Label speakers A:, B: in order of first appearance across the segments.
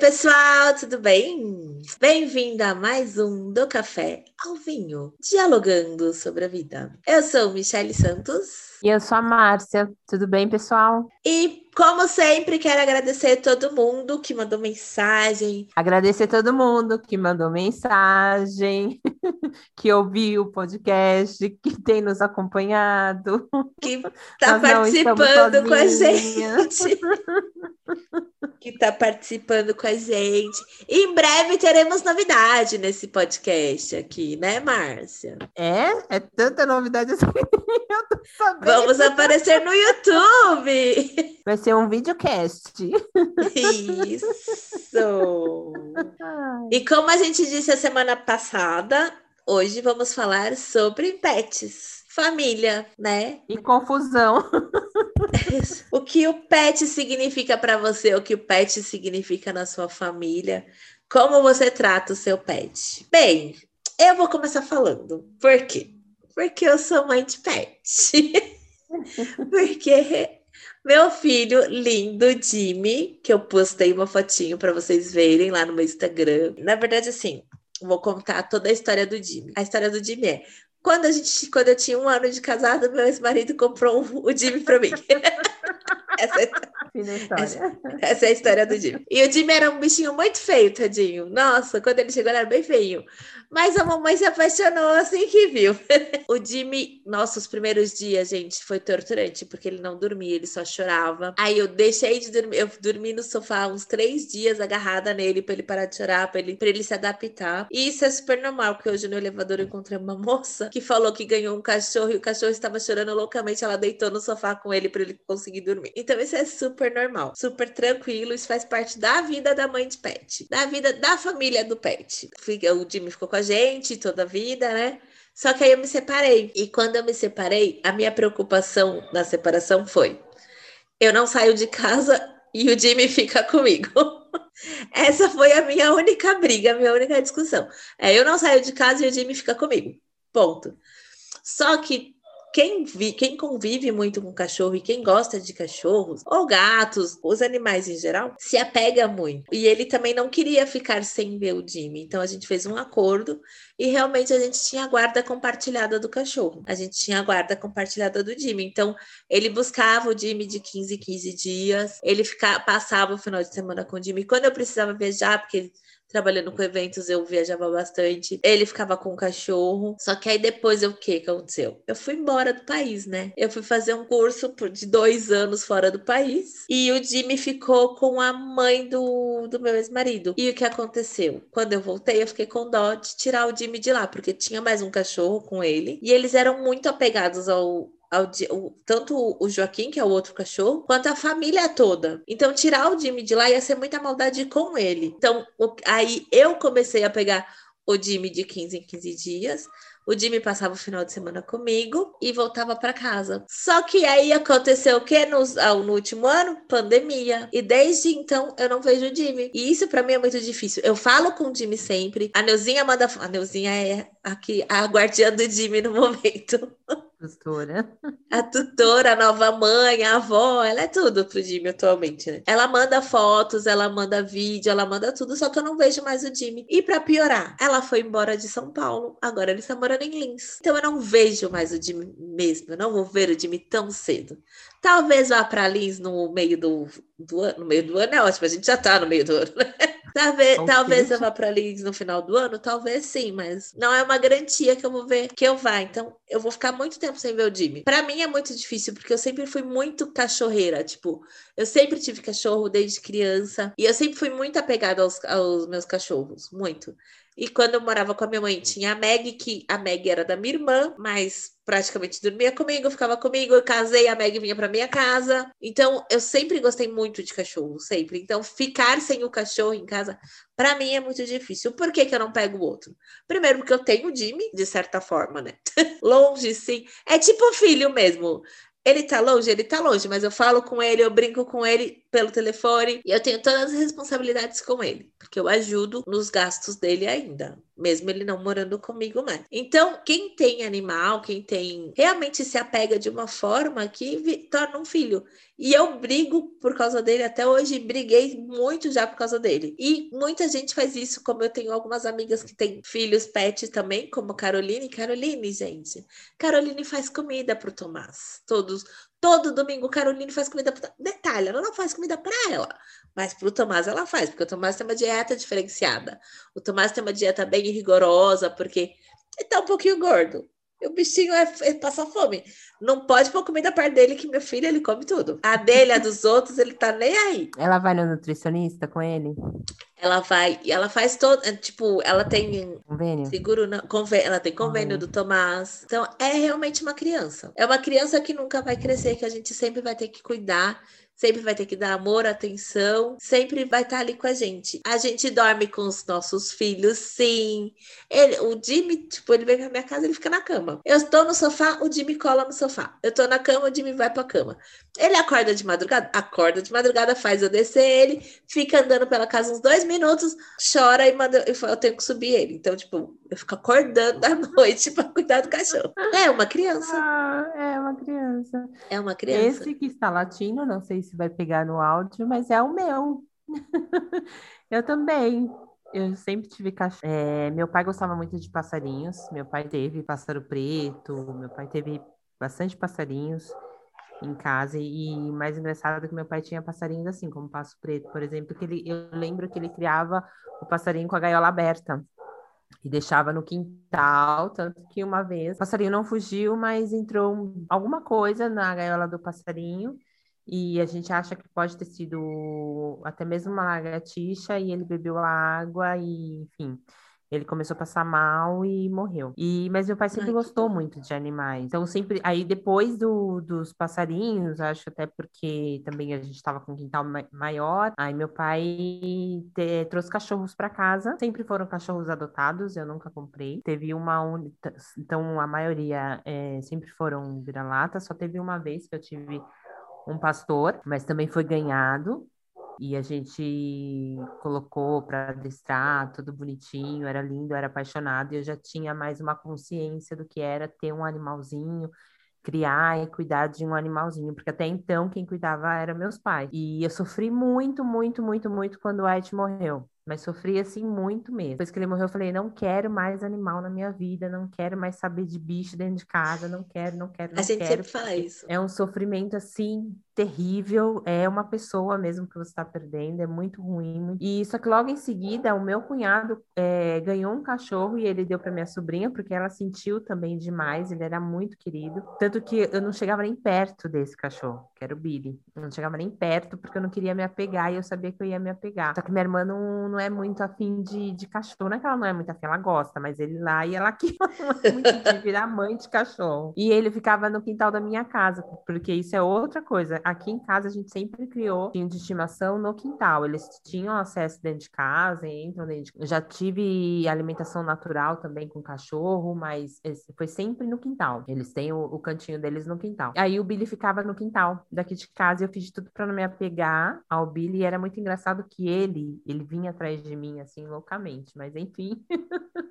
A: Oi, pessoal, tudo bem? Bem-vindo a mais um do Café ao Vinho, dialogando sobre a vida. Eu sou Michele Santos.
B: E eu sou a Márcia. Tudo bem, pessoal?
A: E, como sempre, quero agradecer todo mundo que mandou mensagem.
B: Agradecer todo mundo que mandou mensagem, que ouviu o podcast, que tem nos acompanhado.
A: Que está participando com a gente. que está participando com a gente. E em breve teremos novidade nesse podcast aqui, né, Márcia?
B: É? É tanta novidade assim. Eu tô sabendo.
A: Vamos aparecer no YouTube.
B: Vai ser um videocast.
A: Isso. E como a gente disse a semana passada, hoje vamos falar sobre pets, família, né?
B: E confusão.
A: o que o pet significa para você, o que o pet significa na sua família, como você trata o seu pet. Bem, eu vou começar falando. Por quê? Porque eu sou mãe de pet. Porque meu filho lindo, Jimmy, que eu postei uma fotinho para vocês verem lá no meu Instagram. Na verdade, assim, vou contar toda a história do Jimmy. A história do Jimmy é quando a gente, quando eu tinha um ano de casado, meu ex-marido comprou o Jimmy para mim. essa, é, essa, essa, é a história do Jimmy. E o Jimmy era um bichinho muito feio, tadinho. Nossa, quando ele chegou, ele era bem feio. Mas a mamãe se apaixonou assim que viu. o Jimmy, nossa, os primeiros dias, gente, foi torturante, porque ele não dormia, ele só chorava. Aí eu deixei de dormir, eu dormi no sofá uns três dias agarrada nele pra ele parar de chorar, pra ele, pra ele se adaptar. E isso é super normal, porque hoje no elevador eu encontrei uma moça que falou que ganhou um cachorro e o cachorro estava chorando loucamente. Ela deitou no sofá com ele para ele conseguir dormir. Então isso é super normal, super tranquilo. Isso faz parte da vida da mãe de pet, da vida da família do pet. O Jimmy ficou com a gente toda a vida, né? Só que aí eu me separei. E quando eu me separei, a minha preocupação na separação foi: eu não saio de casa e o Jimmy fica comigo. Essa foi a minha única briga, a minha única discussão. É, eu não saio de casa e o Jimmy fica comigo. Ponto. Só que quem, vi, quem convive muito com cachorro e quem gosta de cachorros, ou gatos, os animais em geral, se apega muito. E ele também não queria ficar sem ver o Jimmy. Então a gente fez um acordo e realmente a gente tinha a guarda compartilhada do cachorro. A gente tinha a guarda compartilhada do Jimmy. Então ele buscava o Jimmy de 15 15 dias, ele ficava, passava o final de semana com o Jimmy. Quando eu precisava viajar, porque trabalhando com eventos, eu viajava bastante. Ele ficava com o cachorro. Só que aí depois o que aconteceu? Eu fui embora do país, né? Eu fui fazer um curso de dois anos fora do país. E o Jimmy ficou com a mãe do, do meu ex-marido. E o que aconteceu? Quando eu voltei, eu fiquei com dó de tirar o Jimmy de lá, porque tinha mais um cachorro com ele. E eles eram muito apegados ao, o, tanto o Joaquim, que é o outro cachorro, quanto a família toda. Então, tirar o Jimmy de lá ia ser muita maldade com ele. Então, o, aí eu comecei a pegar o Jimmy de 15 em 15 dias. O Jimmy passava o final de semana comigo e voltava para casa. Só que aí aconteceu o que no, no, último ano? Pandemia. E desde então eu não vejo o Jimmy. E isso para mim é muito difícil. Eu falo com o Jimmy sempre. A Neuzinha manda. A Neuzinha é aqui a guardiã do Jimmy no momento.
B: Tutora.
A: A tutora, a nova mãe, a avó, ela é tudo pro Jimmy atualmente, né? Ela manda fotos, ela manda vídeo, ela manda tudo, só que eu não vejo mais o Jimmy. E para piorar, ela foi embora de São Paulo, agora ele está morando em Lins. Então eu não vejo mais o Jimmy mesmo, eu não vou ver o Jimmy tão cedo. Talvez vá para Lins no meio do, do ano, no meio do ano é ótimo, a gente já tá no meio do ano, né? Talvez, talvez eu vá para Leeds no final do ano, talvez sim, mas não é uma garantia que eu vou ver que eu vá. Então, eu vou ficar muito tempo sem ver o Jimmy. Para mim é muito difícil, porque eu sempre fui muito cachorreira. Tipo, eu sempre tive cachorro desde criança e eu sempre fui muito apegada aos, aos meus cachorros, muito. E quando eu morava com a minha mãe, tinha a Meg, que a Meg era da minha irmã, mas praticamente dormia comigo, ficava comigo. Eu casei, a Meg vinha para minha casa. Então, eu sempre gostei muito de cachorro, sempre. Então, ficar sem o cachorro em casa, para mim é muito difícil. Por que, que eu não pego o outro? Primeiro, porque eu tenho o Jimmy, de certa forma, né? longe, sim. É tipo filho mesmo. Ele tá longe, ele tá longe, mas eu falo com ele, eu brinco com ele pelo telefone e eu tenho todas as responsabilidades com ele, porque eu ajudo nos gastos dele ainda, mesmo ele não morando comigo mais. Então, quem tem animal, quem tem realmente se apega de uma forma que torna um filho. E eu brigo por causa dele até hoje, briguei muito já por causa dele. E muita gente faz isso, como eu tenho algumas amigas que têm filhos pet também, como Caroline. Caroline, gente. Caroline faz comida pro Tomás. Todos, todo domingo Caroline faz comida pro Detalhe, ela não faz comida para ela, mas pro Tomás ela faz, porque o Tomás tem uma dieta diferenciada. O Tomás tem uma dieta bem rigorosa, porque ele tá um pouquinho gordo. O bichinho é, é passar fome. Não pode pôr comida perto dele, que meu filho ele come tudo. A dele, a dos outros, ele tá nem aí.
B: Ela vai no nutricionista com ele?
A: Ela vai, e ela faz todo, é, tipo, ela tem
B: convênio.
A: Seguro não, convênio, ela tem convênio do Tomás. Então é realmente uma criança. É uma criança que nunca vai crescer, que a gente sempre vai ter que cuidar sempre vai ter que dar amor, atenção, sempre vai estar ali com a gente. A gente dorme com os nossos filhos, sim. Ele, o Jimmy, tipo, ele vem pra minha casa, ele fica na cama. Eu estou no sofá, o Jimmy cola no sofá. Eu tô na cama, o Jimmy vai pra cama. Ele acorda de madrugada? Acorda de madrugada, faz eu descer ele, fica andando pela casa uns dois minutos, chora e manda, eu tenho que subir ele. Então, tipo, eu fico acordando à noite para cuidar do cachorro. É uma criança.
B: Ah, é uma criança.
A: É uma criança.
B: Esse que está latindo, não sei se se vai pegar no áudio, mas é o meu. eu também. Eu sempre tive cachorro. É, meu pai gostava muito de passarinhos. Meu pai teve pássaro preto. Meu pai teve bastante passarinhos em casa. E mais engraçado é que meu pai tinha passarinhos assim, como passo preto, por exemplo, que ele, eu lembro que ele criava o passarinho com a gaiola aberta e deixava no quintal, tanto que uma vez o passarinho não fugiu, mas entrou alguma coisa na gaiola do passarinho e a gente acha que pode ter sido até mesmo uma lagartixa e ele bebeu a água e, enfim, ele começou a passar mal e morreu. E mas meu pai sempre Ai, gostou muito de animais. Então sempre aí depois do, dos passarinhos, acho até porque também a gente estava com um quintal maior. Aí meu pai te, trouxe cachorros para casa. Sempre foram cachorros adotados, eu nunca comprei. Teve uma então a maioria é, sempre foram vira-lata. Só teve uma vez que eu tive um pastor, mas também foi ganhado. E a gente colocou para adestrar, tudo bonitinho, era lindo, era apaixonado, e eu já tinha mais uma consciência do que era ter um animalzinho, criar e cuidar de um animalzinho, porque até então quem cuidava eram meus pais. E eu sofri muito, muito, muito, muito quando o White morreu mas sofri assim muito mesmo. Depois que ele morreu, eu falei: não quero mais animal na minha vida, não quero mais saber de bicho dentro de casa, não quero, não quero. Não
A: a gente
B: quero.
A: sempre fala isso.
B: É um sofrimento assim terrível, é uma pessoa mesmo que você está perdendo, é muito ruim. E só que logo em seguida, o meu cunhado é, ganhou um cachorro e ele deu para minha sobrinha, porque ela sentiu também demais, ele era muito querido. Tanto que eu não chegava nem perto desse cachorro, que era o Billy. Eu não chegava nem perto porque eu não queria me apegar e eu sabia que eu ia me apegar. Só que minha irmã não, não é muito afim de, de cachorro, não é que ela não é muito afim, ela gosta, mas ele lá e ela aqui é muito de virar mãe de cachorro. E ele ficava no quintal da minha casa, porque isso é outra coisa aqui em casa a gente sempre criou tinha de estimação no quintal. Eles tinham acesso dentro de casa, entram dentro de... Já tive alimentação natural também com cachorro, mas foi sempre no quintal. Eles têm o, o cantinho deles no quintal. Aí o Billy ficava no quintal daqui de casa e eu fiz de tudo para não me apegar ao Billy. E era muito engraçado que ele, ele vinha atrás de mim assim loucamente, mas enfim.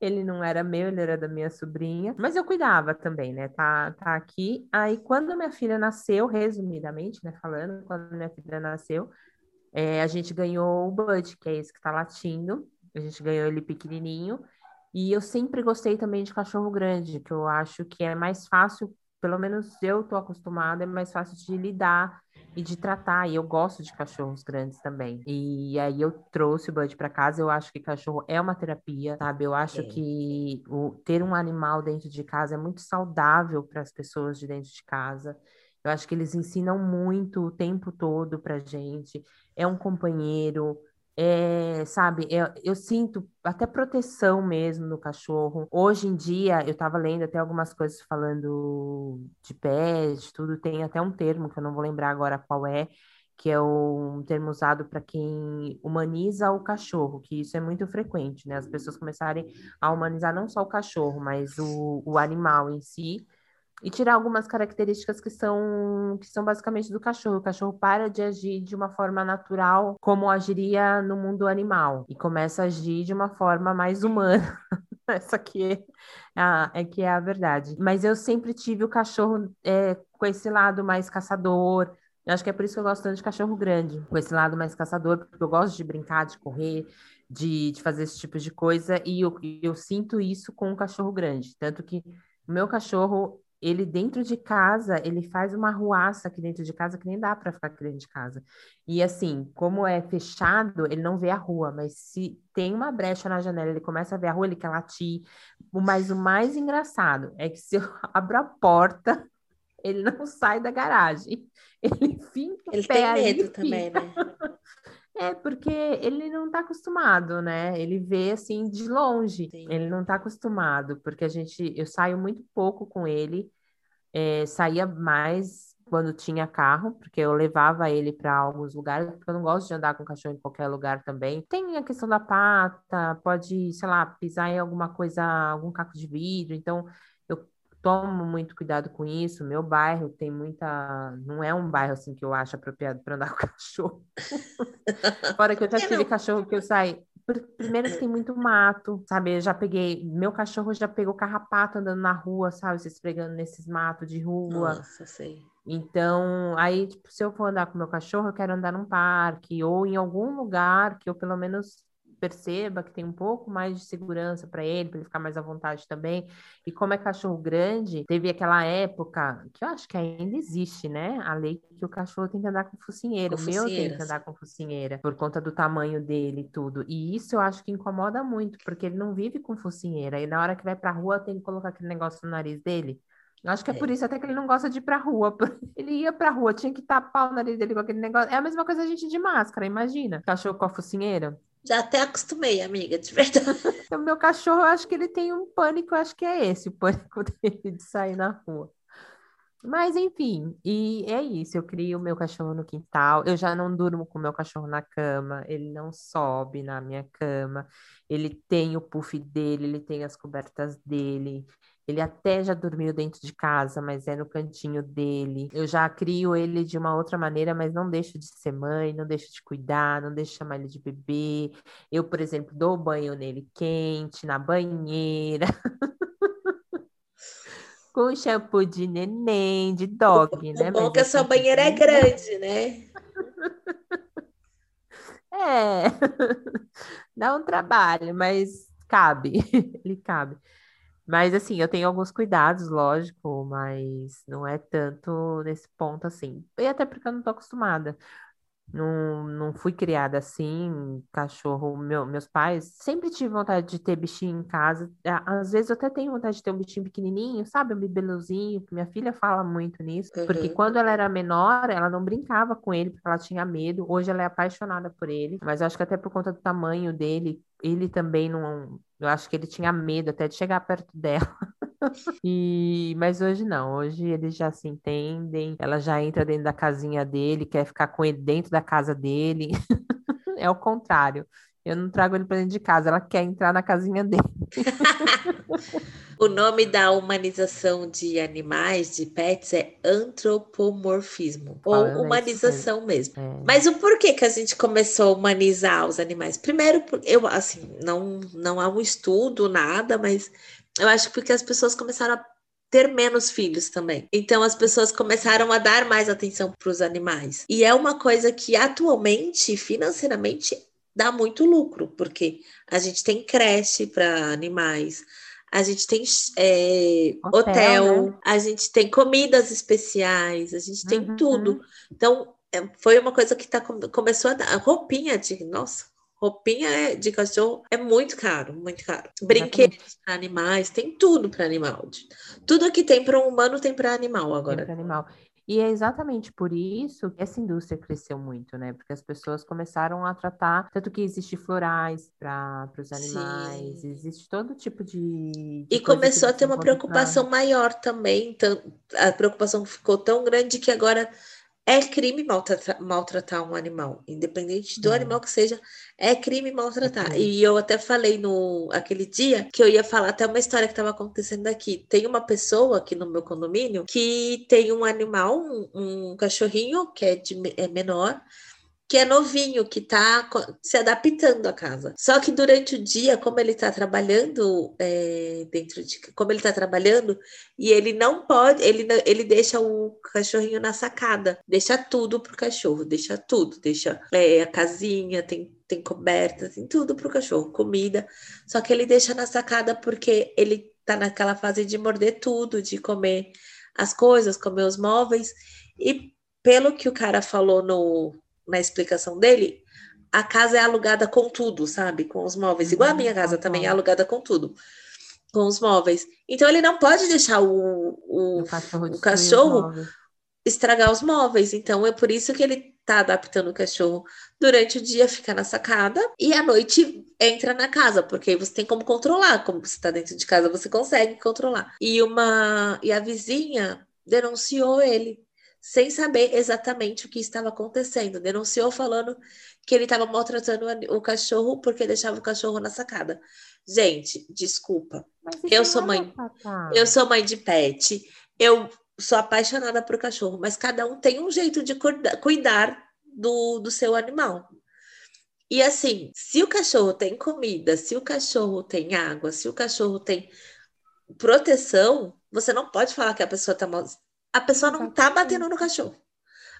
B: Ele não era meu, ele era da minha sobrinha. Mas eu cuidava também, né? Tá, tá aqui. Aí, quando minha filha nasceu, resumidamente, né? Falando, quando minha filha nasceu, é, a gente ganhou o Bud, que é esse que tá latindo. A gente ganhou ele pequenininho. E eu sempre gostei também de cachorro grande, que eu acho que é mais fácil, pelo menos eu tô acostumada, é mais fácil de lidar e de tratar. E eu gosto de cachorros grandes também. E aí eu trouxe o Bud para casa. Eu acho que cachorro é uma terapia, sabe? Eu acho que o, ter um animal dentro de casa é muito saudável para as pessoas de dentro de casa. Eu acho que eles ensinam muito o tempo todo para gente. É um companheiro, é, sabe, eu, eu, sinto até proteção mesmo no cachorro. Hoje em dia, eu estava lendo até algumas coisas falando de pet, tudo, tem até um termo que eu não vou lembrar agora qual é, que é um termo usado para quem humaniza o cachorro, que isso é muito frequente, né? As pessoas começarem a humanizar não só o cachorro, mas o, o animal em si, e tirar algumas características que são que são basicamente do cachorro. O cachorro para de agir de uma forma natural como agiria no mundo animal e começa a agir de uma forma mais humana. Essa aqui é a, é que é a verdade. Mas eu sempre tive o cachorro é, com esse lado mais caçador. Eu acho que é por isso que eu gosto tanto de cachorro grande, com esse lado mais caçador, porque eu gosto de brincar, de correr, de, de fazer esse tipo de coisa, e eu, eu sinto isso com o cachorro grande. Tanto que o meu cachorro, ele dentro de casa, ele faz uma ruaça aqui dentro de casa que nem dá para ficar aqui dentro de casa. E assim, como é fechado, ele não vê a rua, mas se tem uma brecha na janela, ele começa a ver a rua, ele quer latir. Mas o mais engraçado é que se eu abro a porta, ele não sai da garagem. Ele fica
A: Ele tem medo também, né?
B: É, porque ele não está acostumado, né? Ele vê assim de longe. Sim. Ele não está acostumado, porque a gente, eu saio muito pouco com ele. É, saía mais quando tinha carro, porque eu levava ele para alguns lugares, porque eu não gosto de andar com cachorro em qualquer lugar também. Tem a questão da pata, pode, sei lá, pisar em alguma coisa, algum caco de vidro, então tomo muito cuidado com isso. Meu bairro tem muita. Não é um bairro assim que eu acho apropriado para andar com cachorro. Fora que eu já tive cachorro que eu saí. Primeiro que tem muito mato, sabe? Eu já peguei. Meu cachorro já pegou carrapato andando na rua, sabe? Se esfregando nesses matos de rua.
A: Nossa, sei.
B: Então, aí, tipo, se eu for andar com meu cachorro, eu quero andar num parque ou em algum lugar que eu pelo menos perceba que tem um pouco mais de segurança para ele, para ele ficar mais à vontade também. E como é cachorro grande, teve aquela época que eu acho que ainda existe, né? A lei que o cachorro tem que andar com focinheira. Com o meu tem que andar com focinheira, por conta do tamanho dele e tudo. E isso eu acho que incomoda muito, porque ele não vive com focinheira. E na hora que vai pra rua, tem que colocar aquele negócio no nariz dele. Acho que é, é por isso até que ele não gosta de ir pra rua. Ele ia pra rua, tinha que tapar o nariz dele com aquele negócio. É a mesma coisa a gente de máscara, imagina. Cachorro com a focinheira.
A: Já até acostumei, amiga, de verdade.
B: O meu cachorro, eu acho que ele tem um pânico, eu acho que é esse, o pânico dele de sair na rua. Mas enfim, e é isso. Eu crio o meu cachorro no quintal. Eu já não durmo com o meu cachorro na cama. Ele não sobe na minha cama. Ele tem o puff dele, ele tem as cobertas dele. Ele até já dormiu dentro de casa, mas é no cantinho dele. Eu já crio ele de uma outra maneira, mas não deixo de ser mãe, não deixo de cuidar, não deixo de chamar ele de bebê. Eu, por exemplo, dou banho nele quente, na banheira. Com shampoo de neném, de dog,
A: o
B: né?
A: bom mas que a sua banheira é grande, né?
B: É, dá um trabalho, mas cabe, ele cabe. Mas assim, eu tenho alguns cuidados, lógico, mas não é tanto nesse ponto assim. E até porque eu não tô acostumada. Não, não fui criada assim, cachorro. Meu, meus pais sempre tive vontade de ter bichinho em casa. Às vezes eu até tenho vontade de ter um bichinho pequenininho, sabe? Um bibelozinho, que minha filha fala muito nisso. Uhum. Porque quando ela era menor, ela não brincava com ele, porque ela tinha medo. Hoje ela é apaixonada por ele. Mas eu acho que até por conta do tamanho dele, ele também não. Eu acho que ele tinha medo até de chegar perto dela. E, mas hoje não, hoje eles já se entendem, ela já entra dentro da casinha dele, quer ficar com ele dentro da casa dele. é o contrário. Eu não trago ele para dentro de casa, ela quer entrar na casinha dele.
A: o nome da humanização de animais, de pets, é antropomorfismo, ou humanização mesmo. É. Mas o porquê que a gente começou a humanizar os animais? Primeiro, eu assim, não, não há um estudo, nada, mas eu acho porque as pessoas começaram a ter menos filhos também. Então as pessoas começaram a dar mais atenção para os animais. E é uma coisa que atualmente, financeiramente, dá muito lucro, porque a gente tem creche para animais, a gente tem é, hotel, hotel né? a gente tem comidas especiais, a gente tem uhum. tudo. Então, é, foi uma coisa que tá, começou a dar. Roupinha de. Nossa, Roupinha é, de cachorro é muito caro, muito caro. Brinquedos para animais, tem tudo para animal. Tudo que tem para um humano tem para animal agora.
B: Tem animal. E é exatamente por isso que essa indústria cresceu muito, né? Porque as pessoas começaram a tratar, tanto que existe florais para os animais, Sim. existe todo tipo de. de
A: e começou a ter uma preocupação maior também. Então, a preocupação ficou tão grande que agora É crime maltratar, maltratar um animal, independente do animal que seja, é crime maltratar. É e eu até falei no aquele dia que eu ia falar até uma história que estava acontecendo aqui. Tem uma pessoa aqui no meu condomínio que tem um animal, um, um cachorrinho que é, de, é menor, que é novinho, que está se adaptando à casa. Só que durante o dia, como ele está trabalhando é, dentro de. Como ele está trabalhando, e ele não pode, ele, ele deixa o cachorrinho na sacada, deixa tudo pro cachorro, deixa tudo, deixa é, a casinha, tem, tem coberta, tem tudo pro cachorro, comida. Só que ele deixa na sacada porque ele tá naquela fase de morder tudo, de comer as coisas, comer os móveis. E pelo que o cara falou no, na explicação dele, a casa é alugada com tudo, sabe? Com os móveis. Igual a minha uhum, casa também é alugada com tudo. Com os móveis. Então ele não pode deixar o, o, o cachorro, o cachorro os estragar os móveis. Então é por isso que ele tá adaptando o cachorro durante o dia, fica na sacada, e à noite entra na casa, porque aí você tem como controlar. Como você tá dentro de casa, você consegue controlar. E uma e a vizinha denunciou ele sem saber exatamente o que estava acontecendo. Denunciou falando que ele estava maltratando o cachorro porque deixava o cachorro na sacada. Gente, desculpa. Eu sou mãe. Eu sou mãe de pet. Eu sou apaixonada por cachorro, mas cada um tem um jeito de cuidar do, do seu animal. E assim, se o cachorro tem comida, se o cachorro tem água, se o cachorro tem proteção, você não pode falar que a pessoa está a pessoa não tá batendo no cachorro.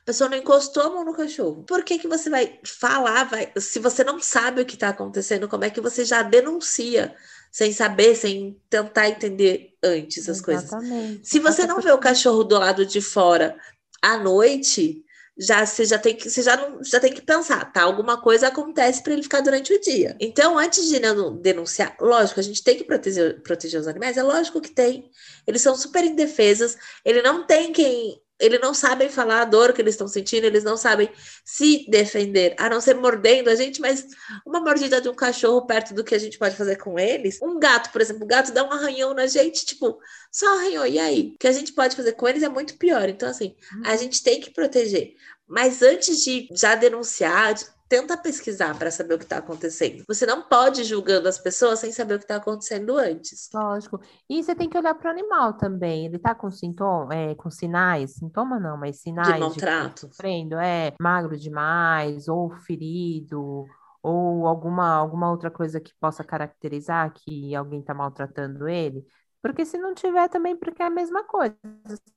A: A pessoa não encostou a mão no cachorro. Por que, que você vai falar? Vai... Se você não sabe o que está acontecendo, como é que você já denuncia sem saber, sem tentar entender antes as Exatamente. coisas? Se você não vê o cachorro do lado de fora à noite, já você já tem que você já não já tem que pensar, tá? Alguma coisa acontece para ele ficar durante o dia. Então, antes de denunciar, lógico, a gente tem que proteger, proteger os animais, é lógico que tem. Eles são super indefesas, ele não tem quem eles não sabem falar a dor que eles estão sentindo, eles não sabem se defender, a não ser mordendo a gente, mas uma mordida de um cachorro perto do que a gente pode fazer com eles. Um gato, por exemplo, o gato dá um arranhão na gente, tipo, só arranhou, e aí? O que a gente pode fazer com eles é muito pior. Então, assim, a uhum. gente tem que proteger. Mas antes de já denunciar, tenta pesquisar para saber o que está acontecendo. Você não pode ir julgando as pessoas sem saber o que está acontecendo antes.
B: Lógico. E você tem que olhar para o animal também. Ele está com sintoma, é, com sinais, sintoma não, mas sinais
A: de maltrato.
B: De sofrendo, é magro demais ou ferido ou alguma alguma outra coisa que possa caracterizar que alguém está maltratando ele. Porque se não tiver também, porque é a mesma coisa.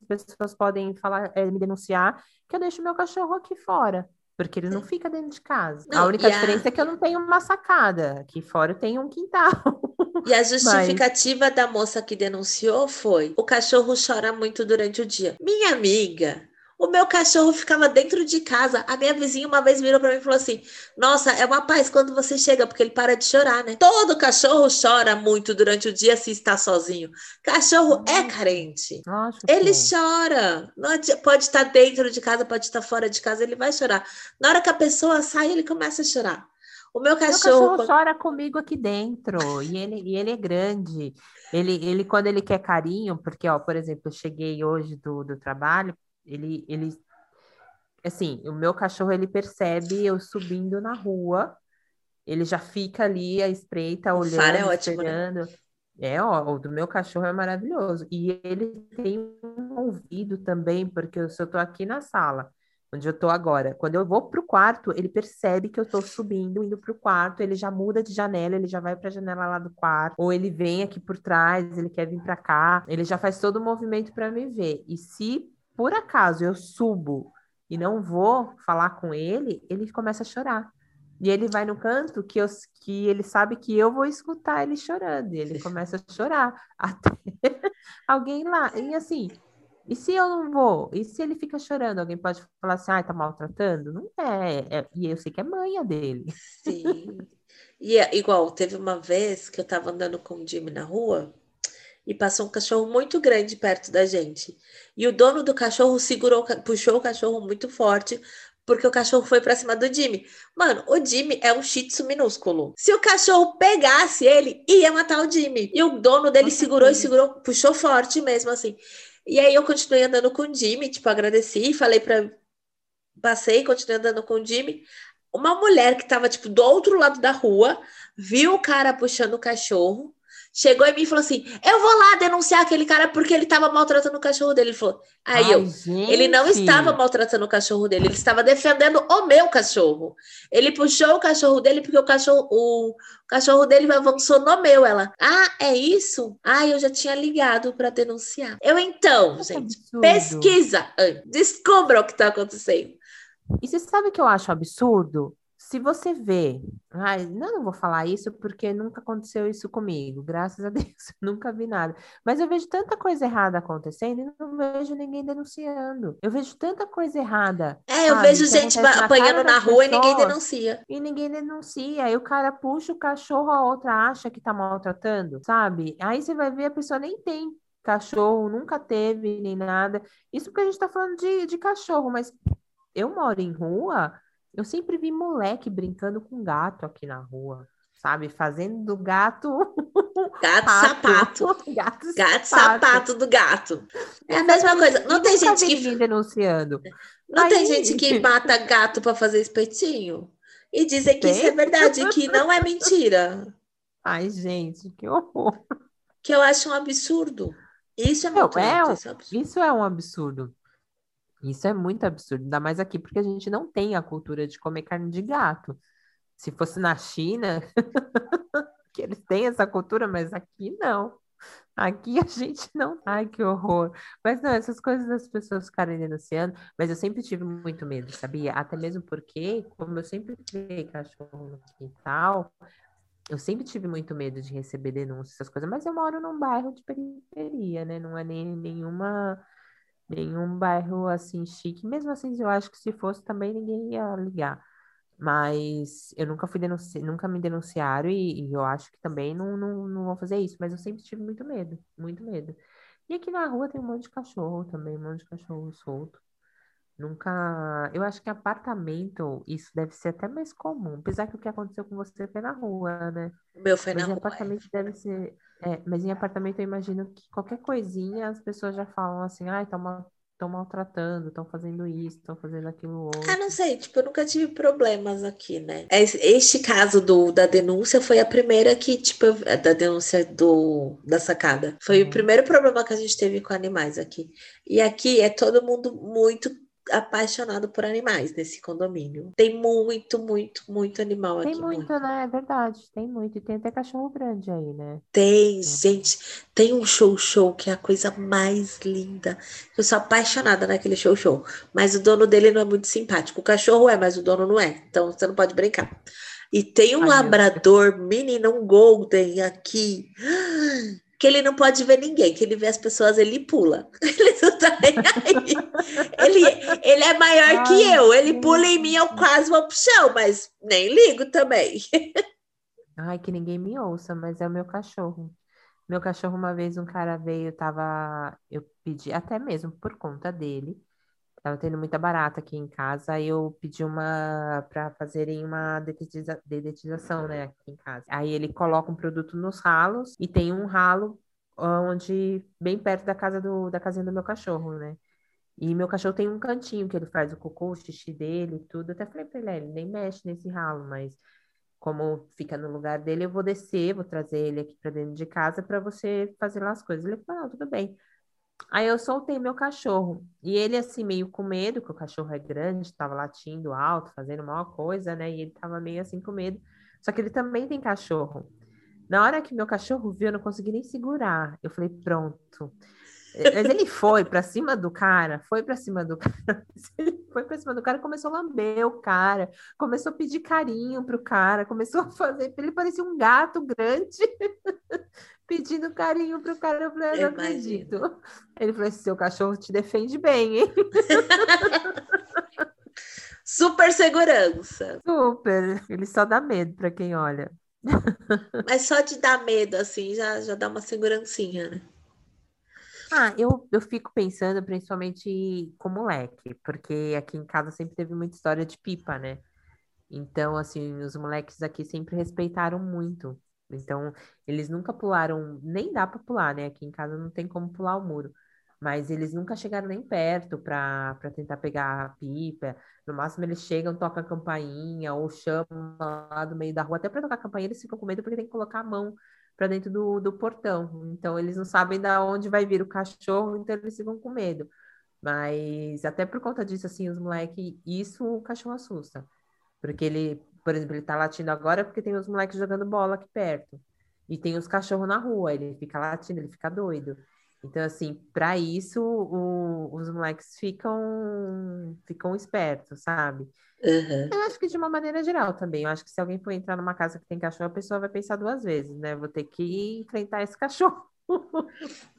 B: As pessoas podem falar, é, me denunciar que eu deixo meu cachorro aqui fora. Porque ele não fica dentro de casa. Não, a única diferença a... é que eu não tenho uma sacada. Aqui fora eu tenho um quintal.
A: E a justificativa Mas... da moça que denunciou foi: o cachorro chora muito durante o dia. Minha amiga, o meu cachorro ficava dentro de casa. A minha vizinha uma vez virou para mim e falou assim: Nossa, é uma paz quando você chega, porque ele para de chorar, né? Todo cachorro chora muito durante o dia se está sozinho. Cachorro é carente. Nossa, ele chora. pode estar dentro de casa, pode estar fora de casa, ele vai chorar. Na hora que a pessoa sai, ele começa a chorar. O meu cachorro.
B: Meu cachorro chora comigo aqui dentro. e, ele, e ele é grande. Ele, ele, quando ele quer carinho, porque, ó, por exemplo, eu cheguei hoje do, do trabalho, ele, ele, assim, o meu cachorro ele percebe eu subindo na rua, ele já fica ali à espreita, olhando, Fara é ótimo, Né? É, ó, o do meu cachorro é maravilhoso. E ele tem um ouvido também, porque eu, se eu tô aqui na sala, onde eu tô agora, quando eu vou pro quarto, ele percebe que eu tô subindo, indo pro quarto, ele já muda de janela, ele já vai pra janela lá do quarto, ou ele vem aqui por trás, ele quer vir pra cá, ele já faz todo o movimento para me ver. E se por acaso eu subo e não vou falar com ele, ele começa a chorar. E ele vai no canto que, eu, que ele sabe que eu vou escutar ele chorando. E ele começa a chorar até alguém lá. E assim, e se eu não vou? E se ele fica chorando? Alguém pode falar assim, ah, tá maltratando? Não é, é. E eu sei que é manha dele.
A: Sim. E é, igual, teve uma vez que eu tava andando com o Jimmy na rua e passou um cachorro muito grande perto da gente. E o dono do cachorro segurou, puxou o cachorro muito forte, porque o cachorro foi para cima do Jimmy. Mano, o Jimmy é um shih tzu minúsculo. Se o cachorro pegasse ele, ia matar o Jimmy. E o dono dele Nossa, segurou e segurou, puxou forte mesmo assim. E aí eu continuei andando com o Jimmy, tipo, agradeci, falei para passei, continuei andando com o Jimmy. Uma mulher que estava tipo do outro lado da rua viu o cara puxando o cachorro chegou em mim e falou assim: Eu vou lá denunciar aquele cara porque ele estava maltratando o cachorro dele. Ele falou: Aí Ai, eu, gente. ele não estava maltratando o cachorro dele, ele estava defendendo o meu cachorro. Ele puxou o cachorro dele porque o cachorro, o cachorro dele avançou no meu. Ela, ah, é isso? Ah, eu já tinha ligado para denunciar. Eu então, gente, absurdo. pesquisa, descubra o que está acontecendo.
B: E você sabe o que eu acho absurdo? Se você vê, ai, não, não vou falar isso porque nunca aconteceu isso comigo, graças a Deus, nunca vi nada. Mas eu vejo tanta coisa errada acontecendo e não vejo ninguém denunciando. Eu vejo tanta coisa errada.
A: É, eu sabe, vejo gente apanhando na rua e ninguém denuncia.
B: E ninguém denuncia. Aí o cara puxa o cachorro, a outra acha que tá maltratando, sabe? Aí você vai ver a pessoa nem tem cachorro, nunca teve nem nada. Isso porque a gente tá falando de, de cachorro, mas eu moro em rua eu sempre vi moleque brincando com gato aqui na rua, sabe? Fazendo do gato.
A: Gato sapato. gato, gato sapato. sapato do gato. É a mesma coisa. Não tem gente que.
B: denunciando.
A: Não Aí... tem gente que mata gato para fazer espetinho? E dizem que tem? isso é verdade, que não é mentira.
B: Ai, gente, que horror.
A: Que eu acho um absurdo. Isso é muito
B: é, um, isso, é isso é um absurdo. Isso é muito absurdo, ainda mais aqui, porque a gente não tem a cultura de comer carne de gato. Se fosse na China, que eles têm essa cultura, mas aqui não. Aqui a gente não. Ai, que horror. Mas não, essas coisas das pessoas ficarem denunciando, mas eu sempre tive muito medo, sabia? Até mesmo porque, como eu sempre criei cachorro no quintal, eu sempre tive muito medo de receber denúncias, essas coisas, mas eu moro num bairro de periferia, né? Não é nem nenhuma nenhum bairro assim chique. Mesmo assim, eu acho que se fosse também ninguém ia ligar. Mas eu nunca fui denunci... nunca me denunciaram e, e, eu acho que também não, não, não vão fazer isso. Mas eu sempre tive muito medo, muito medo. E aqui na rua tem um monte de cachorro também, um monte de cachorro solto. Nunca. Eu acho que apartamento, isso deve ser até mais comum. Apesar que o que aconteceu com você foi na rua, né?
A: O meu foi
B: mas
A: na
B: rua. apartamento é. deve ser. É, mas em apartamento eu imagino que qualquer coisinha as pessoas já falam assim, ai, tá mal, estão maltratando, estão fazendo isso, estão fazendo aquilo outro.
A: Ah, não sei, tipo, eu nunca tive problemas aqui, né? Este caso do, da denúncia foi a primeira que, tipo, da denúncia do, da sacada. Foi uhum. o primeiro problema que a gente teve com animais aqui. E aqui é todo mundo muito apaixonado por animais nesse condomínio. Tem muito, muito, muito animal
B: tem
A: aqui.
B: Tem muito, muito, né? É verdade. Tem muito. E tem até cachorro grande aí, né?
A: Tem, uhum. gente. Tem um show-show que é a coisa mais linda. Eu sou apaixonada naquele show-show. Mas o dono dele não é muito simpático. O cachorro é, mas o dono não é. Então você não pode brincar. E tem um Ai, labrador, menino, um golden aqui que ele não pode ver ninguém, que ele vê as pessoas, ele pula. Ele não tá nem aí. ele, ele é maior Ai, que eu, ele pula em mim, eu quase vou pro chão, mas nem ligo também.
B: Ai, que ninguém me ouça, mas é o meu cachorro. Meu cachorro, uma vez, um cara veio, tava. Eu pedi, até mesmo por conta dele, Tava tendo muita barata aqui em casa, eu pedi uma para fazerem uma dedetiza, dedetização, né, aqui em casa. Aí ele coloca um produto nos ralos e tem um ralo onde bem perto da casa do da casinha do meu cachorro, né? E meu cachorro tem um cantinho que ele faz o cocô, o xixi dele, tudo. Até falei para ele, ele nem mexe nesse ralo, mas como fica no lugar dele, eu vou descer, vou trazer ele aqui para dentro de casa para você fazer lá as coisas. Ele falou, não, tudo bem. Aí eu soltei meu cachorro. E ele, assim, meio com medo, que o cachorro é grande, estava latindo alto, fazendo mal coisa, né? E ele tava meio assim com medo. Só que ele também tem cachorro. Na hora que meu cachorro viu, eu não consegui nem segurar. Eu falei, pronto. Mas ele foi para cima do cara, foi para cima do cara, foi para cima do cara, começou a lamber o cara, começou a pedir carinho pro cara, começou a fazer, ele parecia um gato grande pedindo carinho pro cara. Eu falei, eu não acredito. Ele falou: seu cachorro te defende bem, hein?
A: Super segurança.
B: Super. Ele só dá medo para quem olha.
A: Mas só de dar medo, assim, já, já dá uma segurancinha, né?
B: Ah, eu, eu fico pensando principalmente com moleque, porque aqui em casa sempre teve muita história de pipa, né? Então, assim, os moleques aqui sempre respeitaram muito. Então, eles nunca pularam, nem dá para pular, né? Aqui em casa não tem como pular o muro. mas eles nunca chegaram nem perto para tentar pegar a pipa. No máximo, eles chegam, tocam a campainha ou chamam lá do meio da rua. Até para tocar a campainha, eles ficam com medo porque tem que colocar a mão para dentro do, do portão. Então, eles não sabem da onde vai vir o cachorro, então eles ficam com medo. Mas até por conta disso, assim, os moleques, isso o cachorro assusta. Porque ele, por exemplo, ele tá latindo agora porque tem os moleques jogando bola aqui perto. E tem os cachorros na rua, ele fica latindo, ele fica doido. Então, assim, para isso, o, os moleques ficam, ficam espertos, sabe?
A: Uhum.
B: Eu acho que de uma maneira geral também. Eu acho que se alguém for entrar numa casa que tem cachorro, a pessoa vai pensar duas vezes, né? Vou ter que enfrentar esse cachorro.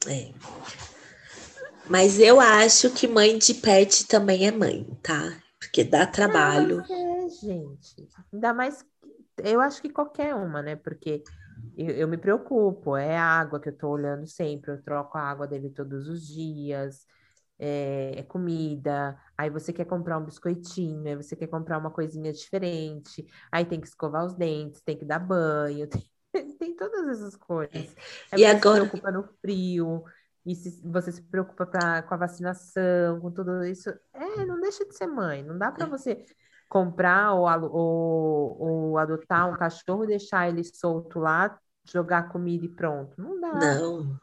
A: É. Mas eu acho que mãe de pet também é mãe, tá? Porque dá trabalho.
B: É, gente. Ainda mais, eu acho que qualquer uma, né? Porque eu, eu me preocupo, é a água que eu tô olhando sempre, eu troco a água dele todos os dias, é, é comida, aí você quer comprar um biscoitinho, aí você quer comprar uma coisinha diferente, aí tem que escovar os dentes, tem que dar banho, tem, tem todas essas coisas. Aí
A: e agora?
B: Se preocupa no frio, e se você se preocupa pra, com a vacinação, com tudo isso, é, não deixa de ser mãe, não dá para você comprar ou, ou, ou adotar um cachorro e deixar ele solto lá, jogar comida e pronto. Não dá.
A: Não.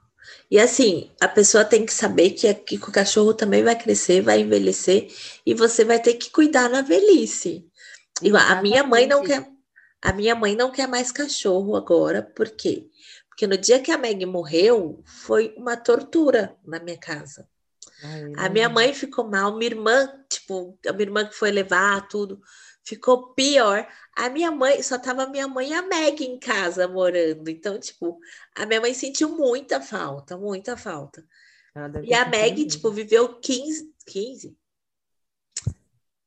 A: E assim, a pessoa tem que saber que, que o cachorro também vai crescer, vai envelhecer e você vai ter que cuidar na velhice. E a minha mãe não quer, a minha mãe não quer mais cachorro agora, por quê? Porque no dia que a Meg morreu, foi uma tortura na minha casa. Ai, a minha mãe ficou mal, minha irmã, tipo, a minha irmã que foi levar tudo, ficou pior. A minha mãe, só tava minha mãe e a Meg em casa morando. Então, tipo, a minha mãe sentiu muita falta, muita falta. E a Meg, tipo, viveu 15, 15,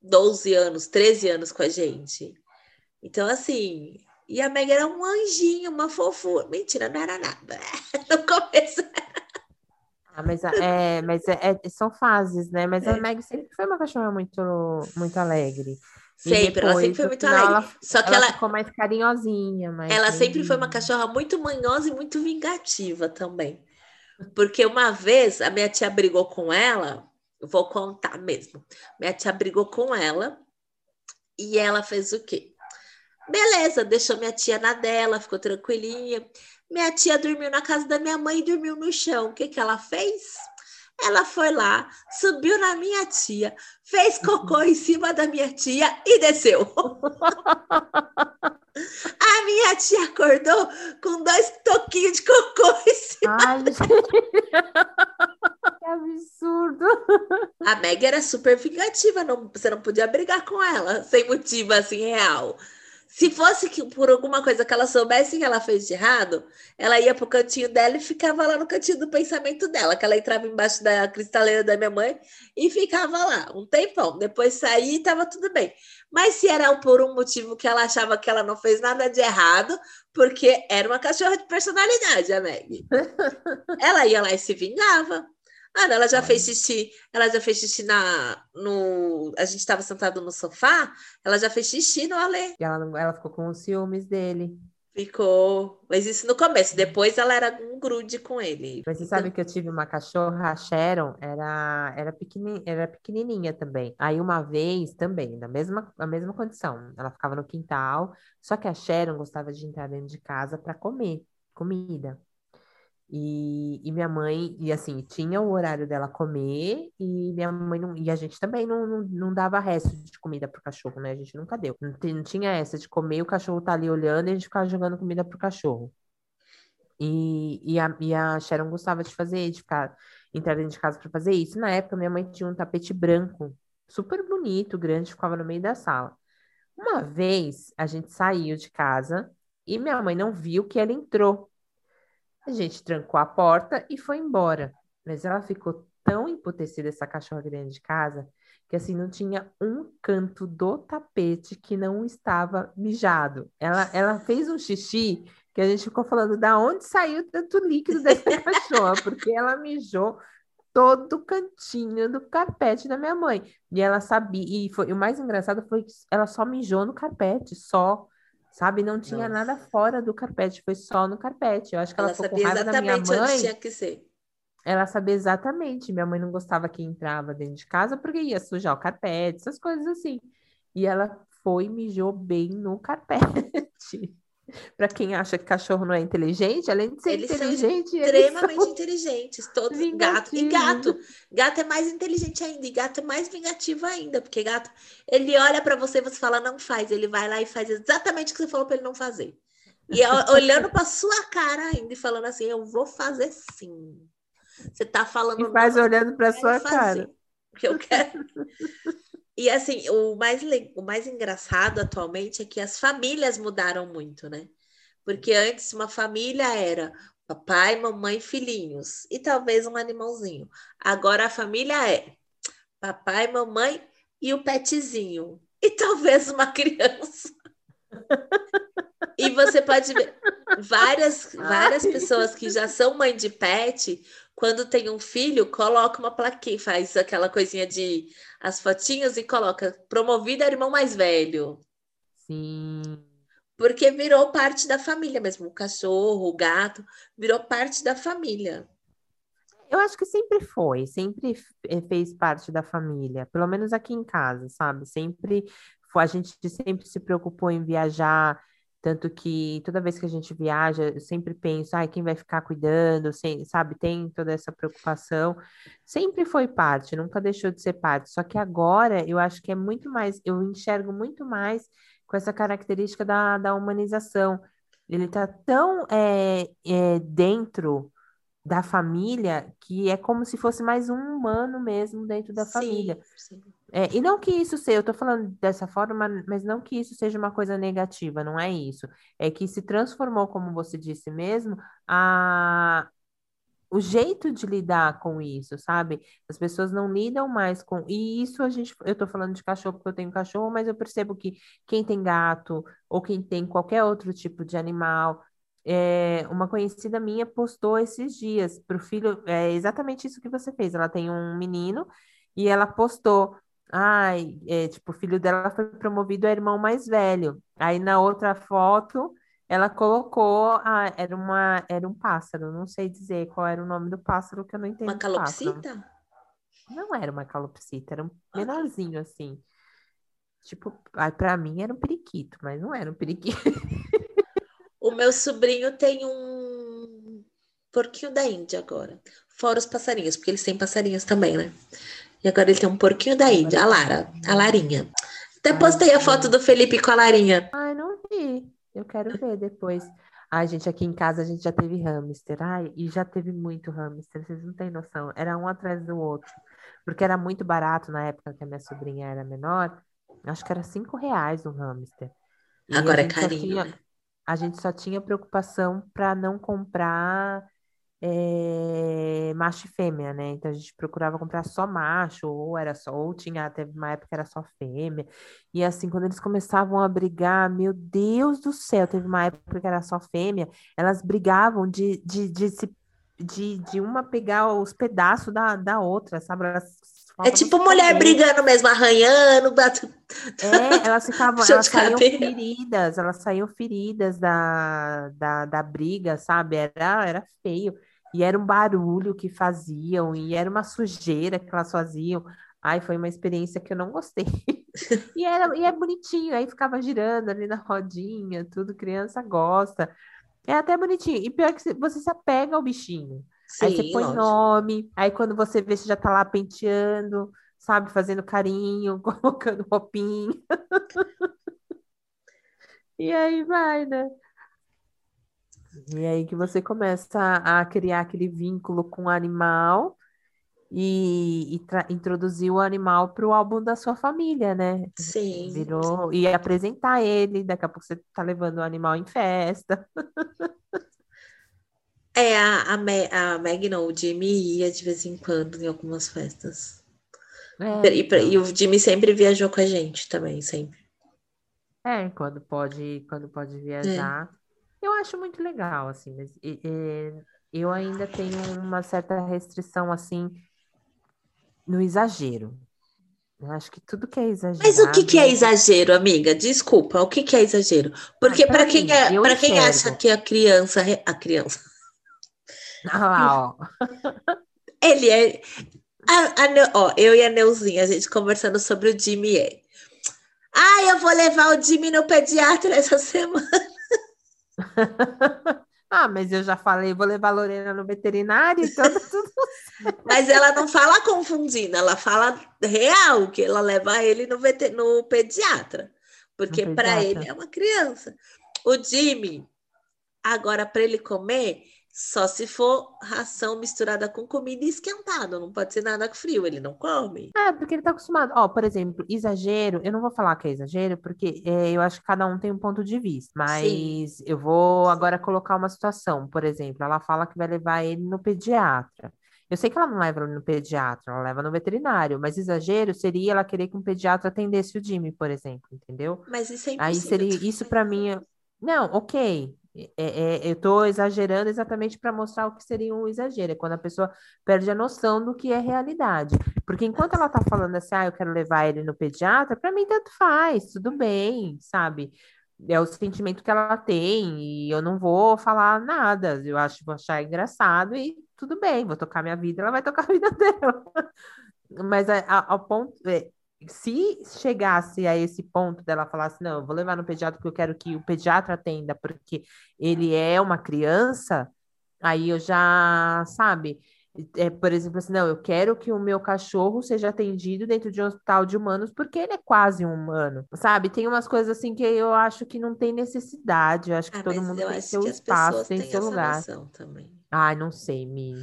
A: 12 anos, 13 anos com a gente. Então, assim, e a Meg era um anjinho, uma fofura. Mentira, não era nada. No começo
B: ah, mas, é, mas é, é, são fases, né? Mas a é. Meg sempre foi uma cachorra muito, muito alegre.
A: Sempre, depois, ela sempre foi muito alegre. Ela,
B: Só que ela, ela ficou mais carinhosinha.
A: Ela sempre foi uma cachorra muito manhosa e muito vingativa também. Porque uma vez a minha tia brigou com ela, vou contar mesmo. Minha tia brigou com ela e ela fez o quê? Beleza, deixou minha tia na dela, ficou tranquilinha. Minha tia dormiu na casa da minha mãe e dormiu no chão. O que, que ela fez? Ela foi lá, subiu na minha tia, fez cocô em cima da minha tia e desceu. A minha tia acordou com dois toquinhos de cocô em cima. Ai,
B: que absurdo.
A: A Meg era super vingativa, não, você não podia brigar com ela sem motivo assim real. Se fosse que por alguma coisa que ela soubesse que ela fez de errado, ela ia pro cantinho dela e ficava lá no cantinho do pensamento dela, que ela entrava embaixo da cristaleira da minha mãe e ficava lá um tempão. Depois saía e tava tudo bem. Mas se era por um motivo que ela achava que ela não fez nada de errado, porque era uma cachorra de personalidade, a Meg. ela ia lá e se vingava. Ah, ela já fez xixi, ela já fez xixi na, no. A gente estava sentado no sofá, ela já fez xixi no Alê.
B: E ela, ela ficou com os ciúmes dele.
A: Ficou. Mas isso no começo, depois ela era um grude com ele.
B: Mas você então... sabe que eu tive uma cachorra, a Sharon, era, era, pequeni, era pequenininha também. Aí uma vez também, na mesma, na mesma condição, ela ficava no quintal, só que a Sharon gostava de entrar dentro de casa para comer comida. E, e, minha mãe, e assim, tinha o horário dela comer, e minha mãe não, e a gente também não, não, não dava resto de comida pro cachorro, né? A gente nunca deu. Não, não tinha essa de comer, o cachorro tá ali olhando e a gente ficava jogando comida pro cachorro. E, e, a, e a Sharon gostava de fazer, de ficar, entrar dentro de casa para fazer isso. Na época, minha mãe tinha um tapete branco, super bonito, grande, ficava no meio da sala. Uma vez, a gente saiu de casa e minha mãe não viu que ela entrou. A gente trancou a porta e foi embora. Mas ela ficou tão emputecida, essa cachorra grande de casa, que assim não tinha um canto do tapete que não estava mijado. Ela, ela fez um xixi que a gente ficou falando da onde saiu tanto líquido dessa cachorra, porque ela mijou todo o cantinho do carpete da minha mãe. E ela sabia, e foi, o mais engraçado foi que ela só mijou no carpete, só sabe? Não tinha Nossa. nada fora do carpete, foi só no carpete. Eu acho que ela, ela ficou com raiva da minha mãe.
A: tinha que ser.
B: ela sabia exatamente. Minha mãe não gostava que entrava dentro de casa porque ia sujar o carpete, essas coisas assim. E ela foi e mijou bem no carpete. Para quem acha que cachorro não é inteligente, além de ser
A: Eles
B: inteligente,
A: são
B: eles
A: extremamente
B: são
A: inteligentes, todos gato e gato. Gato é mais inteligente ainda e gato é mais vingativo ainda, porque gato, ele olha para você e você fala não faz, ele vai lá e faz exatamente o que você falou para ele não fazer. E olhando para sua cara ainda e falando assim, eu vou fazer sim. Você tá falando
B: E faz olhando para sua
A: fazer,
B: cara.
A: porque eu quero. E assim, o mais, o mais engraçado atualmente é que as famílias mudaram muito, né? Porque antes uma família era papai, mamãe, filhinhos e talvez um animalzinho. Agora a família é papai, mamãe e o petzinho e talvez uma criança. E você pode ver várias, várias pessoas que já são mãe de pet, quando tem um filho, coloca uma plaquinha, faz aquela coisinha de as fotinhos e coloca promovido ao irmão mais velho.
B: Sim.
A: Porque virou parte da família mesmo. O cachorro, o gato, virou parte da família.
B: Eu acho que sempre foi, sempre f- fez parte da família, pelo menos aqui em casa, sabe? Sempre foi, a gente sempre se preocupou em viajar, tanto que toda vez que a gente viaja, eu sempre penso, ai, quem vai ficar cuidando, sem- sabe? Tem toda essa preocupação. Sempre foi parte, nunca deixou de ser parte. Só que agora eu acho que é muito mais, eu enxergo muito mais com essa característica da, da humanização. Ele tá tão é, é, dentro da família, que é como se fosse mais um humano mesmo dentro da família.
A: Sim, sim.
B: É, e não que isso seja, eu tô falando dessa forma, mas não que isso seja uma coisa negativa, não é isso. É que se transformou, como você disse mesmo, a, o jeito de lidar com isso, sabe? As pessoas não lidam mais com. E isso a gente. Eu tô falando de cachorro porque eu tenho cachorro, mas eu percebo que quem tem gato ou quem tem qualquer outro tipo de animal. É, uma conhecida minha postou esses dias para o filho, é exatamente isso que você fez. Ela tem um menino e ela postou. Ai, é, tipo, o filho dela foi promovido a irmão mais velho. Aí na outra foto ela colocou, ah, era uma, era um pássaro, não sei dizer qual era o nome do pássaro, que eu não entendo
A: Uma calopsita?
B: Não era uma calopsita, era um
A: Ok.
B: menorzinho assim. Tipo, ah, pra mim era um periquito, mas não era um periquito.
A: Meu sobrinho tem um porquinho da Índia agora. Fora os passarinhos, porque eles têm passarinhos também, né? E agora ele tem um porquinho da Índia, a Lara, a Larinha. Até postei a foto do Felipe com a Larinha.
B: Ai, não vi. Eu quero ver depois. Ai, gente, aqui em casa a gente já teve hamster. Ai, e já teve muito hamster, vocês não têm noção. Era um atrás do outro. Porque era muito barato na época que a minha sobrinha era menor. Acho que era cinco reais um hamster. E
A: Agora é carinho,
B: tinha,
A: né?
B: A gente só tinha preocupação para não comprar é, macho e fêmea, né? Então a gente procurava comprar só macho, ou era só, ou tinha, teve uma época que era só fêmea. E assim, quando eles começavam a brigar, meu Deus do céu, teve uma época que era só fêmea, elas brigavam de, de, de, de, de uma pegar os pedaços da, da outra, sabe? Elas
A: É tipo mulher
B: comer.
A: brigando mesmo, arranhando, batendo.
B: É, elas ficavam, elas saíam
A: cabelo.
B: feridas, elas saíam feridas da, da, da briga, sabe? Era, era feio. E era um barulho que faziam, e era uma sujeira que elas faziam. Ai, foi uma experiência que eu não gostei. E, era, e é bonitinho, aí ficava girando ali na rodinha, tudo, criança gosta. É até bonitinho. E pior que você se apega ao bichinho. Aí você
A: Sim,
B: põe
A: lógico.
B: nome, aí quando você vê, você já tá lá penteando, sabe, fazendo carinho, colocando roupinha. E aí vai, né? E aí que você começa a, a criar aquele vínculo com o animal e, e introduzir o animal para o álbum da sua família, né?
A: Sim.
B: Virou e apresentar ele, daqui a pouco você tá levando o animal em festa.
A: É, a, a, Me, a Meg, não, o Jimmy ia de vez em quando em algumas festas.
B: É,
A: E, pra-
B: então.
A: e o Jimmy sempre viajou com a gente também, sempre.
B: É, quando pode, quando pode
A: É.
B: viajar. Eu acho muito legal, assim, mas e- e, eu ainda tenho uma certa restrição, assim, no exagero. Eu acho que tudo que é
A: Mas o que, que é
B: exagerado.
A: exagero, amiga? Desculpa, o que, que é exagero? Porque
B: Ah,
A: para quem, é, quem acha que a criança, a criança,
B: Ah ó.
A: Ele é. A, a, ó, eu e a Neuzinha, a gente conversando sobre o Jimmy é. Ah, eu vou levar o Jimmy no pediatra essa semana.
B: ah, mas eu já falei, vou levar a Lorena no veterinário, então tá tudo
A: Mas ela não fala confundindo, ela fala real, que ela leva ele no, vet... no pediatra. Porque para ele é uma criança. O Jimmy, agora para ele comer, só se for ração misturada com comida e esquentada, não pode ser nada frio, ele não come.
B: É, porque ele tá acostumado. Ó, por exemplo, exagero, eu não vou falar que é exagero, porque é, eu acho que cada um tem um ponto de vista. Mas Sim. eu vou agora colocar uma situação, por exemplo, ela fala que vai levar ele no pediatra. Eu sei que ela não leva no pediatra, ela leva no veterinário, mas exagero seria ela querer que um pediatra atendesse o Jimmy, por exemplo, entendeu?
A: Mas isso é
B: impossível. Aí seria isso para mim. Não, ok, é, é, eu estou exagerando exatamente para mostrar o que seria um exagero, é quando a pessoa perde a noção do que é realidade. Porque enquanto ela está falando assim, ah, eu quero levar ele no pediatra, para mim tanto faz, tudo bem, sabe? É o sentimento que ela tem, e eu não vou falar nada. Eu acho, vou achar engraçado e tudo bem, vou tocar minha vida, ela vai tocar a vida dela. Mas ao ponto. É, se chegasse a esse ponto dela falar assim, não, eu vou levar no pediatra porque eu quero que o pediatra atenda, porque ele é uma criança, aí eu já, sabe, é, por exemplo, assim, não, eu quero que o meu cachorro seja atendido dentro de um hospital de humanos porque ele é quase um humano, sabe? Tem umas coisas assim que eu acho que não tem necessidade, eu acho que ah, todo mundo tem seu espaço, tem seu lugar. Também. Ai, não sei, Mi.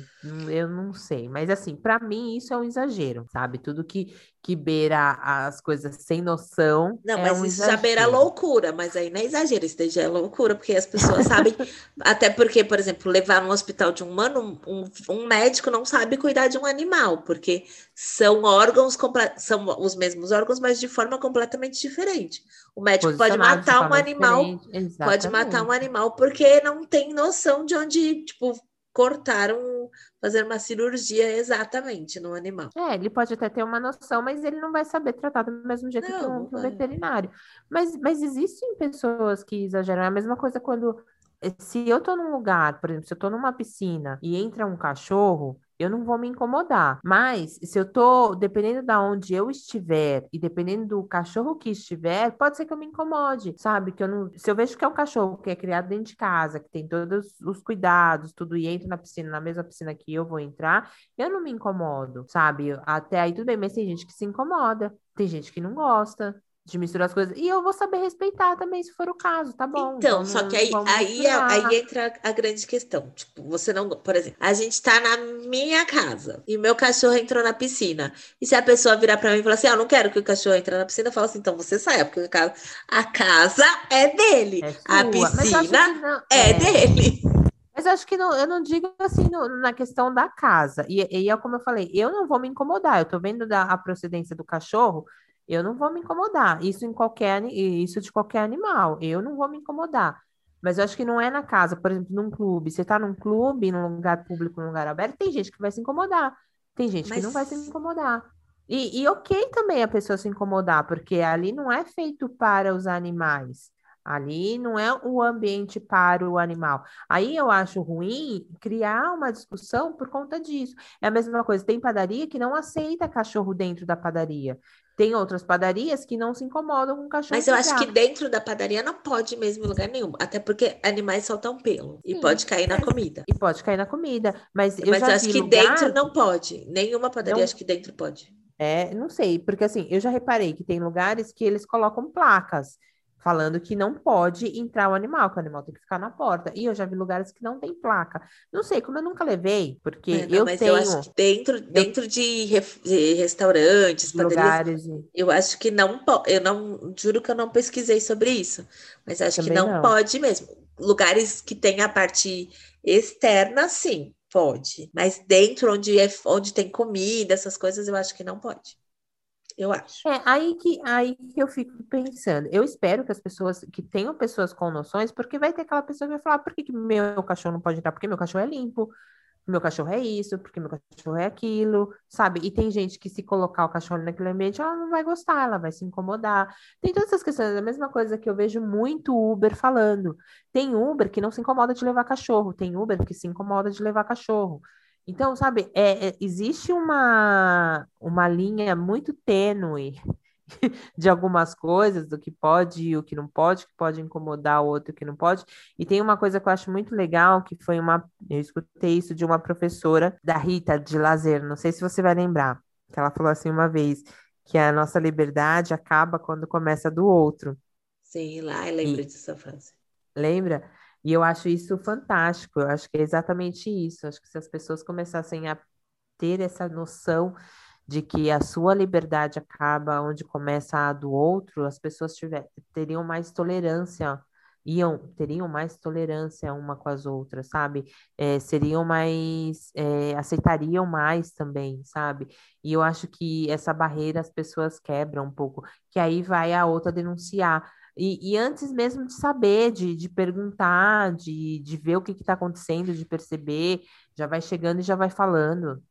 B: Eu não sei. Mas, assim, para mim, isso é um exagero, sabe? Tudo que, que beira as coisas sem noção.
A: Não,
B: é
A: mas
B: um
A: isso
B: exagero.
A: já beira loucura, mas aí não é exagero, isso daí já é loucura, porque as pessoas sabem. até porque, por exemplo, levar no hospital de um humano, um, um médico não sabe cuidar de um animal, porque são órgãos, são os mesmos órgãos, mas de forma completamente diferente. O médico pode matar um animal, pode matar um animal porque não tem noção de onde, tipo, cortaram, fazer uma cirurgia exatamente no animal.
B: É, ele pode até ter uma noção, mas ele não vai saber tratar do mesmo jeito não, que, um, que um veterinário. Mas, mas existem pessoas que exageram. É a mesma coisa quando eh, se eu tô num lugar, por exemplo, se eu tô numa piscina e entra um cachorro, eu não vou me incomodar. Mas se eu tô, dependendo da onde eu estiver e dependendo do cachorro que estiver, pode ser que eu me incomode, sabe? Que eu não, se eu vejo que é um cachorro que é criado dentro de casa, que tem todos os cuidados, tudo e entra na piscina, na mesma piscina que eu vou entrar, eu não me incomodo, sabe? Até aí tudo bem, mas tem gente que se incomoda, tem gente que não gosta de misturar as coisas. E eu vou saber respeitar também, se for o caso, tá bom.
A: Então, só que aí, aí, é, aí, entra a grande questão. Tipo, você não. Por exemplo, a gente tá na minha casa e meu cachorro entrou na piscina. E se a pessoa virar para mim e falar assim: ah, não quero que o cachorro entre na piscina, eu falo assim: então você saia, porque a casa, a casa é dele. É a piscina é, é dele.
B: Mas acho que não, eu não digo assim no, na questão da casa. E, e é como eu falei, eu não vou me incomodar. Eu tô vendo da, a procedência do cachorro, eu não vou me incomodar. Isso em qualquer isso de qualquer animal. Eu não vou me incomodar. Mas eu acho que não é na casa, por exemplo, num clube. Você está num clube, num lugar público, num lugar aberto, tem gente que vai se incomodar. Tem gente Mas... que não vai se incomodar. E, e ok também a pessoa se incomodar, porque ali não é feito para os animais. Ali não é o ambiente para o animal. Aí eu acho ruim criar uma discussão por conta disso. É a mesma coisa, tem padaria que não aceita cachorro dentro da padaria. Tem outras padarias que não se incomodam com cachorro.
A: Mas eu acho que dentro da padaria não pode mesmo em lugar nenhum. Até porque animais soltam pelo. E Sim, pode cair na comida.
B: E pode cair na comida. Mas eu
A: mas
B: já
A: acho que lugar... dentro não pode. Nenhuma padaria não... acho que dentro pode.
B: É, não sei, porque assim, eu já reparei que tem lugares que eles colocam placas falando que não pode entrar o animal, que o animal tem que ficar na porta. E eu já vi lugares que não tem placa. Não sei, como eu nunca levei, porque é, não, eu mas tenho... eu acho
A: que dentro, dentro de, ref, de restaurantes, padarias, eu acho que não pode. Eu não juro que eu não pesquisei sobre isso, mas acho que não, não pode mesmo. Lugares que tem a parte externa, sim, pode. Mas dentro onde, é, onde tem comida, essas coisas, eu acho que não pode eu acho.
B: É aí que, aí que eu fico pensando. Eu espero que as pessoas, que tenham pessoas com noções, porque vai ter aquela pessoa que vai falar, por que, que meu cachorro não pode entrar? Porque meu cachorro é limpo, meu cachorro é isso, porque meu cachorro é aquilo, sabe? E tem gente que se colocar o cachorro naquele ambiente, ela não vai gostar, ela vai se incomodar. Tem todas essas questões, a mesma coisa que eu vejo muito Uber falando. Tem Uber que não se incomoda de levar cachorro, tem Uber que se incomoda de levar cachorro. Então, sabe, é, é, existe uma, uma linha muito tênue de algumas coisas, do que pode e o que não pode, que pode incomodar o outro que não pode. E tem uma coisa que eu acho muito legal, que foi uma. Eu escutei isso de uma professora da Rita de Lazer, não sei se você vai lembrar, que ela falou assim uma vez, que a nossa liberdade acaba quando começa do outro.
A: Sim, lá eu lembro e, dessa frase.
B: Lembra? E eu acho isso fantástico, eu acho que é exatamente isso. Acho que se as pessoas começassem a ter essa noção de que a sua liberdade acaba onde começa a do outro, as pessoas tiver, teriam mais tolerância, iam, teriam mais tolerância uma com as outras, sabe? É, seriam mais, é, aceitariam mais também, sabe? E eu acho que essa barreira as pessoas quebram um pouco, que aí vai a outra denunciar. E, e, antes mesmo de saber, de, de perguntar, de, de ver o que está acontecendo, de perceber, já vai chegando e já vai falando.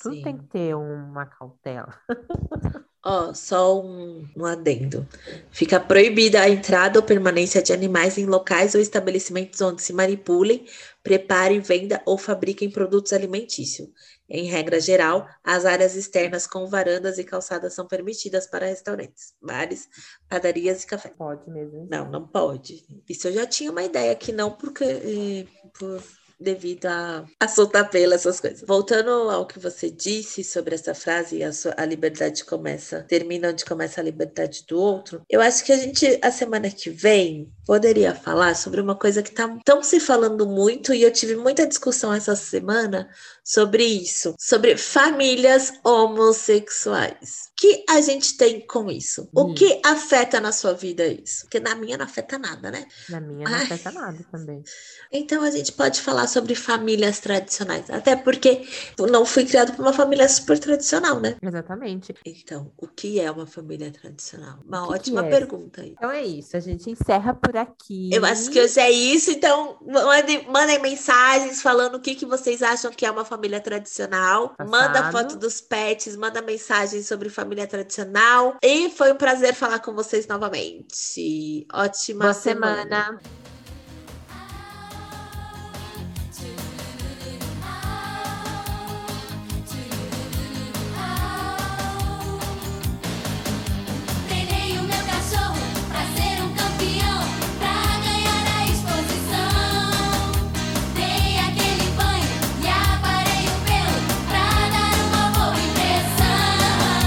B: Tudo Sim. tem que ter uma cautela.
A: Ó, oh, só um, um adendo. Fica proibida a entrada ou permanência de animais em locais ou estabelecimentos onde se manipulem, preparem, venda ou fabriquem produtos alimentícios. Em regra geral, as áreas externas com varandas e calçadas são permitidas para restaurantes, bares, padarias e café.
B: Pode mesmo.
A: Não, não pode. Isso eu já tinha uma ideia que não, porque eh, por devido a, a soltar pela, essas coisas. Voltando ao que você disse sobre essa frase, a, sua, a liberdade começa, termina onde começa a liberdade do outro, eu acho que a gente, a semana que vem, poderia falar sobre uma coisa que tá tão se falando muito, e eu tive muita discussão essa semana sobre isso, sobre famílias homossexuais. O que a gente tem com isso? Hum. O que afeta na sua vida isso? Porque na minha não afeta nada, né?
B: Na minha não Ai. afeta nada também.
A: Então a gente pode falar sobre famílias tradicionais, até porque não fui criado por uma família super tradicional, né?
B: Exatamente.
A: Então, o que é uma família tradicional? Uma ótima é? pergunta aí.
B: Então é isso, a gente encerra por aqui.
A: Eu acho que hoje é isso, então mandem, mandem mensagens falando o que, que vocês acham que é uma família tradicional. Passado. Manda foto dos pets, manda mensagem sobre família tradicional. E foi um prazer falar com vocês novamente. Ótima
B: Boa semana. semana.